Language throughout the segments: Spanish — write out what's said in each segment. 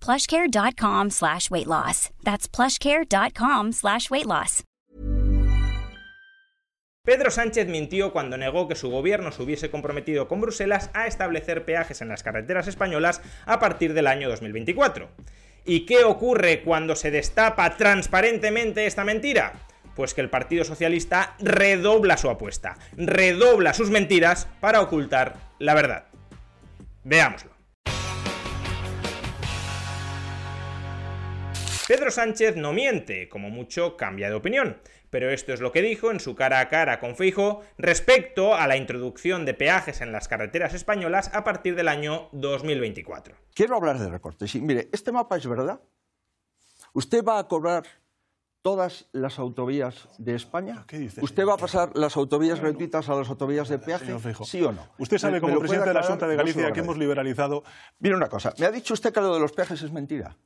Plushcare.com slash weight loss. That's plushcare.com slash weight loss. Pedro Sánchez mintió cuando negó que su gobierno se hubiese comprometido con Bruselas a establecer peajes en las carreteras españolas a partir del año 2024. ¿Y qué ocurre cuando se destapa transparentemente esta mentira? Pues que el Partido Socialista redobla su apuesta, redobla sus mentiras para ocultar la verdad. Veámoslo. Pedro Sánchez no miente, como mucho cambia de opinión, pero esto es lo que dijo en su cara a cara con Feijo respecto a la introducción de peajes en las carreteras españolas a partir del año 2024. Quiero hablar de recortes. Mire, este mapa es verdad. ¿Usted va a cobrar todas las autovías de España? ¿Qué dice, ¿Usted va a pasar las autovías gratuitas a las autovías de peaje? ¿Sí o no? Usted sabe, ¿Me- como presidente de la? Junta de No Galicia, que hemos liberalizado. Mire una cosa, me ha dicho usted que lo de los peajes es mentira.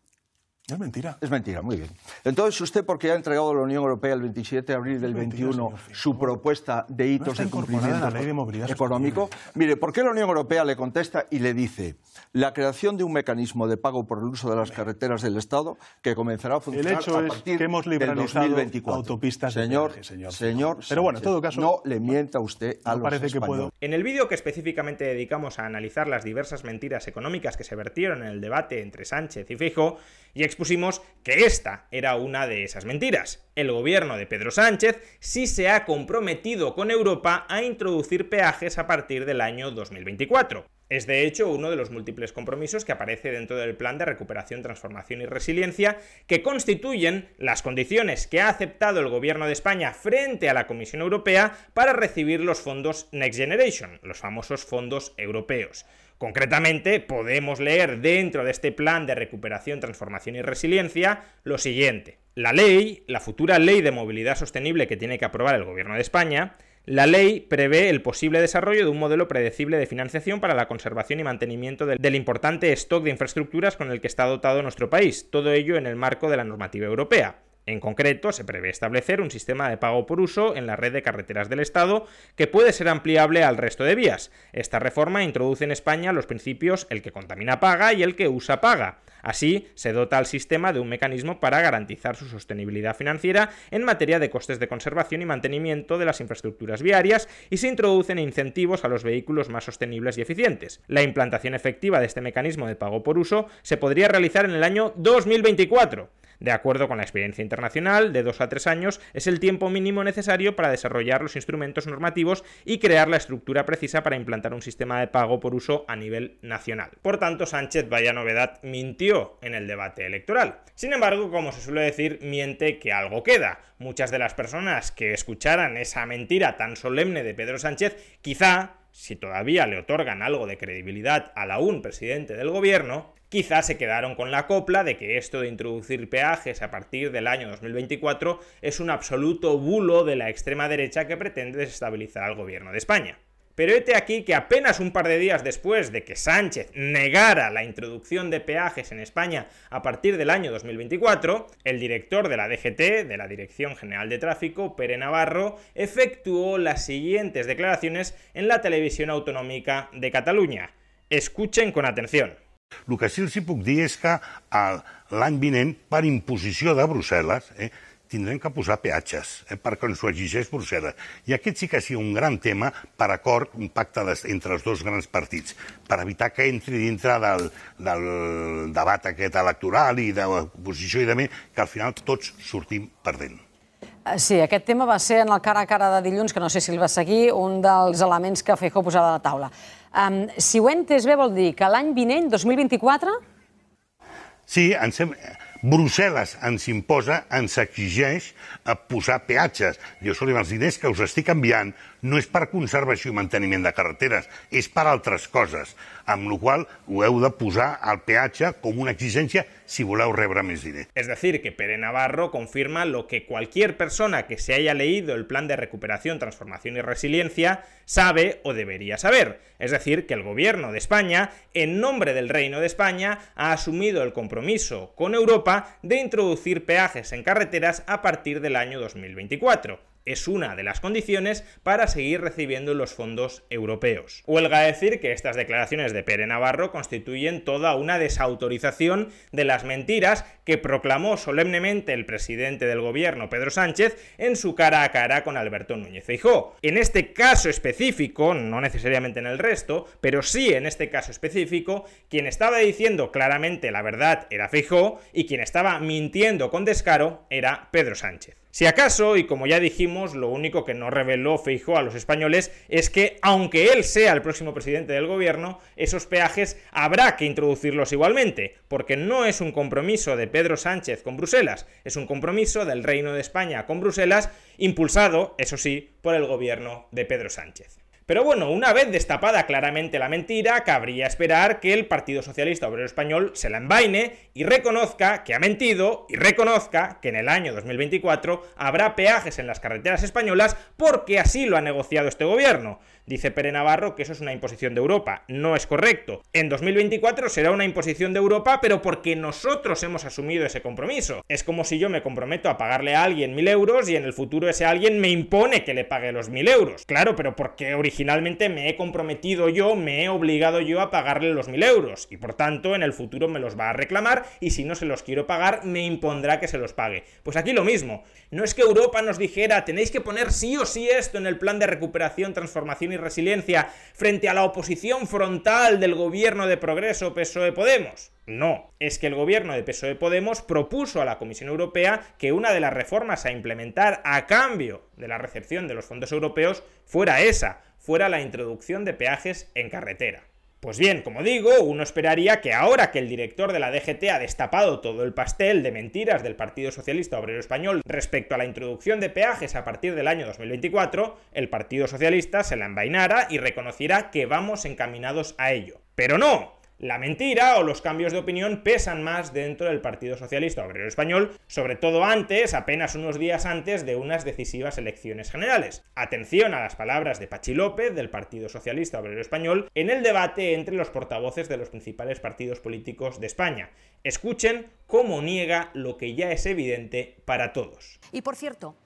Es mentira. Es mentira, muy bien. Entonces, usted, porque ha entregado a la Unión Europea el 27 de abril del Es mentira, 21 señor Feijóo. su propuesta de hitos de cumplimiento la Ley de Movilidad económico, mire, ¿por qué la Unión Europea le contesta y le dice la creación de un mecanismo de pago por el uso de las carreteras del Estado que comenzará a funcionar hecho a es partir que hemos del liberalizado 2024? autopistas de señor, peaje, señor señor. Pero bueno, en todo caso, no le mienta usted a no los parece que puedo- españoles. En el vídeo que específicamente dedicamos a analizar las diversas mentiras económicas que se vertieron en el debate entre Sánchez y Feijóo, ya expusimos que esta era una de esas mentiras. El gobierno de Pedro Sánchez sí se ha comprometido con Europa a introducir peajes a partir del año 2024. Es de hecho uno de los múltiples compromisos que aparece dentro del Plan de Recuperación, Transformación y Resiliencia, que constituyen las condiciones que ha aceptado el Gobierno de España frente a la Comisión Europea para recibir los fondos Next Generation, los famosos fondos europeos. Concretamente, podemos leer dentro de este plan de recuperación, transformación y resiliencia lo siguiente. La ley, la futura ley de movilidad sostenible que tiene que aprobar el Gobierno de España, la ley prevé el posible desarrollo de un modelo predecible de financiación para la conservación y mantenimiento del, del importante stock de infraestructuras con el que está dotado nuestro país, todo ello en el marco de la normativa europea. En concreto, se prevé establecer un sistema de pago por uso en la red de carreteras del Estado que puede ser ampliable al resto de vías. Esta reforma introduce en España los principios el que contamina paga y el que usa paga. Así, se dota al sistema de un mecanismo para garantizar su sostenibilidad financiera en materia de costes de conservación y mantenimiento de las infraestructuras viarias y se introducen incentivos a los vehículos más sostenibles y eficientes. La implantación efectiva de este mecanismo de pago por uso se podría realizar en el año 2024. De acuerdo con la experiencia internacional, de dos a tres años es el tiempo mínimo necesario para desarrollar los instrumentos normativos y crear la estructura precisa para implantar un sistema de pago por uso a nivel nacional. Por tanto, Sánchez, vaya novedad, mintió en el debate electoral. Sin embargo, como se suele decir, miente que algo queda. Muchas de las personas que escucharan esa mentira tan solemne de Pedro Sánchez, quizá si todavía le otorgan algo de credibilidad al aún presidente del gobierno, quizá se quedaron con la copla de que esto de introducir peajes a partir del año 2024 es un absoluto bulo de la extrema derecha que pretende desestabilizar al gobierno de España. Pero hete aquí que apenas un par de días después de que Sánchez negara la introducción de peajes en España a partir del año 2024, el director de la DGT, de la Dirección General de Tráfico, Pere Navarro, efectuó las siguientes declaraciones en la televisión autonómica de Cataluña. Escuchen con atención. El que sí els puc dir és que eh, l'any vinent, per imposició de Brussel·les, eh, tindrem que posar peatges, eh, perquè ens ho exigeix Brussel·les. I aquest sí que sigui un gran tema per acord, un pacte entre els dos grans partits, per evitar que entri dintre del, del debat aquest electoral i d'oposició i de més, que al final tots sortim perdent. Eh, Sí, aquest tema va ser en el cara a cara de dilluns, que no sé si el va seguir, un dels elements que Feijó posava a la taula. Um, si ho he entès bé, vol dir que l'any vinent, 2024, Sí, ens hem... Brussel·les ens imposa, ens exigeix a posar peatges. Jo escolti, els diners que us estic enviant no és per conservació i manteniment de carreteres, és per altres coses. amb la qual ho heu de posar al peatge com una exigència si voleu rebre més diners. Es decir, que Pere Navarro confirma lo que cualquier persona que se haya leído el plan de recuperación, transformación y resiliencia sabe o debería saber. Es decir, que el gobierno de España, en nombre del Reino de España, ha asumido el compromiso con Europa de introducir peajes en carreteras a partir del año 2024 es una de las condiciones para seguir recibiendo los fondos europeos. Huelga decir que estas declaraciones de Pere Navarro constituyen toda una desautorización de las mentiras que proclamó solemnemente el presidente del gobierno Pedro Sánchez en su cara a cara con Alberto Núñez Feijóo. En este caso específico, no necesariamente en el resto, pero sí en este caso específico, quien estaba diciendo claramente la verdad era Feijóo y quien estaba mintiendo con descaro era Pedro Sánchez. Si acaso, y como ya dijimos, lo único que no reveló Feijóo a los españoles es que, aunque él sea el próximo presidente del gobierno, esos peajes habrá que introducirlos igualmente, porque no es un compromiso de Pedro Sánchez con Bruselas, es un compromiso del Reino de España con Bruselas, impulsado, eso sí, por el gobierno de Pedro Sánchez. Pero bueno, una vez destapada claramente la mentira, cabría esperar que el Partido Socialista Obrero Español se la envaine y reconozca que ha mentido y reconozca que en el año 2024 habrá peajes en las carreteras españolas porque así lo ha negociado este gobierno. Dice Pere Navarro que eso es una imposición de Europa. No es correcto. En 2024 será una imposición de Europa, pero porque nosotros hemos asumido ese compromiso. Es como si yo me comprometo a pagarle a alguien mil euros y en el futuro ese alguien me impone que le pague los mil euros. Claro, pero porque originalmente me he comprometido yo, me he obligado yo a pagarle los mil euros. Y por tanto, en el futuro me los va a reclamar y si no se los quiero pagar, me impondrá que se los pague. Pues aquí lo mismo. No es que Europa nos dijera, tenéis que poner sí o sí esto en el plan de recuperación, transformación y resiliencia frente a la oposición frontal del gobierno de progreso PSOE-Podemos? No, es que el gobierno de PSOE-Podemos propuso a la Comisión Europea que una de las reformas a implementar a cambio de la recepción de los fondos europeos fuera esa, fuera la introducción de peajes en carretera. Pues bien, como digo, uno esperaría que ahora que el director de la DGT ha destapado todo el pastel de mentiras del Partido Socialista Obrero Español respecto a la introducción de peajes a partir del año 2024, el Partido Socialista se la envainara y reconociera que vamos encaminados a ello. Pero no, la mentira o los cambios de opinión pesan más dentro del Partido Socialista Obrero Español, sobre todo antes, apenas unos días antes de unas decisivas elecciones generales. Atención a las palabras de Pachi López del Partido Socialista Obrero Español en el debate entre los portavoces de los principales partidos políticos de España. Escuchen cómo niega lo que ya es evidente para todos. Y por cierto,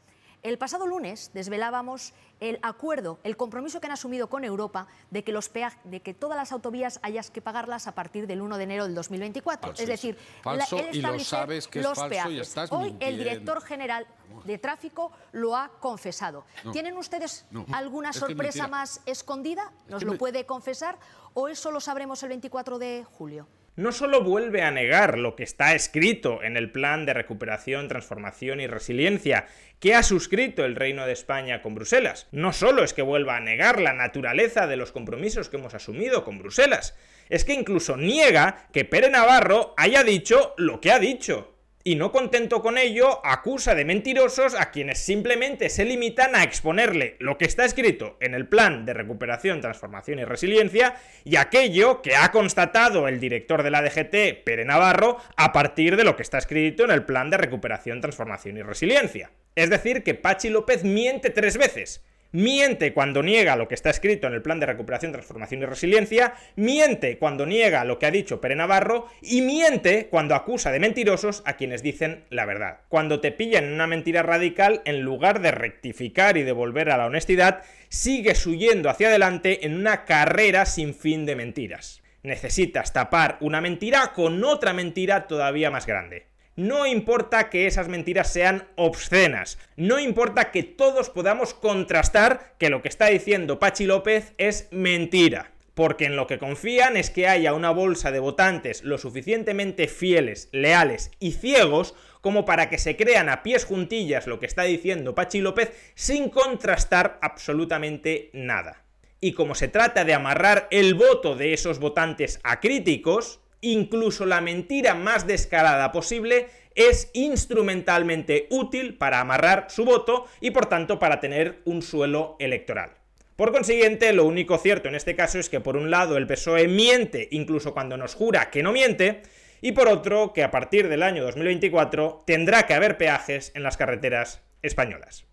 el pasado lunes desvelábamos el acuerdo, el compromiso que han asumido con Europa de que, los de que todas las autovías hayas que pagarlas a partir del 1 de enero del 2024. Falso es decir, falso la, y lo sabes que es los falso peajes. y estás Hoy mintiendo. el director general de tráfico lo ha confesado. No. ¿Tienen ustedes No. alguna sorpresa más escondida? ¿Nos que lo me- puede confesar? ¿O eso lo sabremos el 24 de julio? No solo vuelve a negar lo que está escrito en el plan de recuperación, transformación y resiliencia que ha suscrito el Reino de España con Bruselas, no solo es que vuelva a negar la naturaleza de los compromisos que hemos asumido con Bruselas, es que incluso niega que Pere Navarro haya dicho lo que ha dicho. Y no contento con ello, acusa de mentirosos a quienes simplemente se limitan a exponerle lo que está escrito en el plan de recuperación, transformación y resiliencia y aquello que ha constatado el director de la DGT, Pere Navarro, a partir de lo que está escrito en el plan de recuperación, transformación y resiliencia. Es decir, que Pachi López miente tres veces. Miente cuando niega lo que está escrito en el plan de recuperación, transformación y resiliencia, miente cuando niega lo que ha dicho Pere Navarro y miente cuando acusa de mentirosos a quienes dicen la verdad. Cuando te pillan en una mentira radical, en lugar de rectificar y de volver a la honestidad, sigues huyendo hacia adelante en una carrera sin fin de mentiras. Necesitas tapar una mentira con otra mentira todavía más grande. No importa que esas mentiras sean obscenas, no importa que todos podamos contrastar que lo que está diciendo Pachi López es mentira, porque en lo que confían es que haya una bolsa de votantes lo suficientemente fieles, leales y ciegos como para que se crean a pies juntillas lo que está diciendo Pachi López sin contrastar absolutamente nada. Y como se trata de amarrar el voto de esos votantes acríticos, incluso la mentira más descarada posible es instrumentalmente útil para amarrar su voto y por tanto para tener un suelo electoral. Por consiguiente, lo único cierto en este caso es que por un lado el PSOE miente incluso cuando nos jura que no miente, y por otro que a partir del año 2024 tendrá que haber peajes en las carreteras españolas.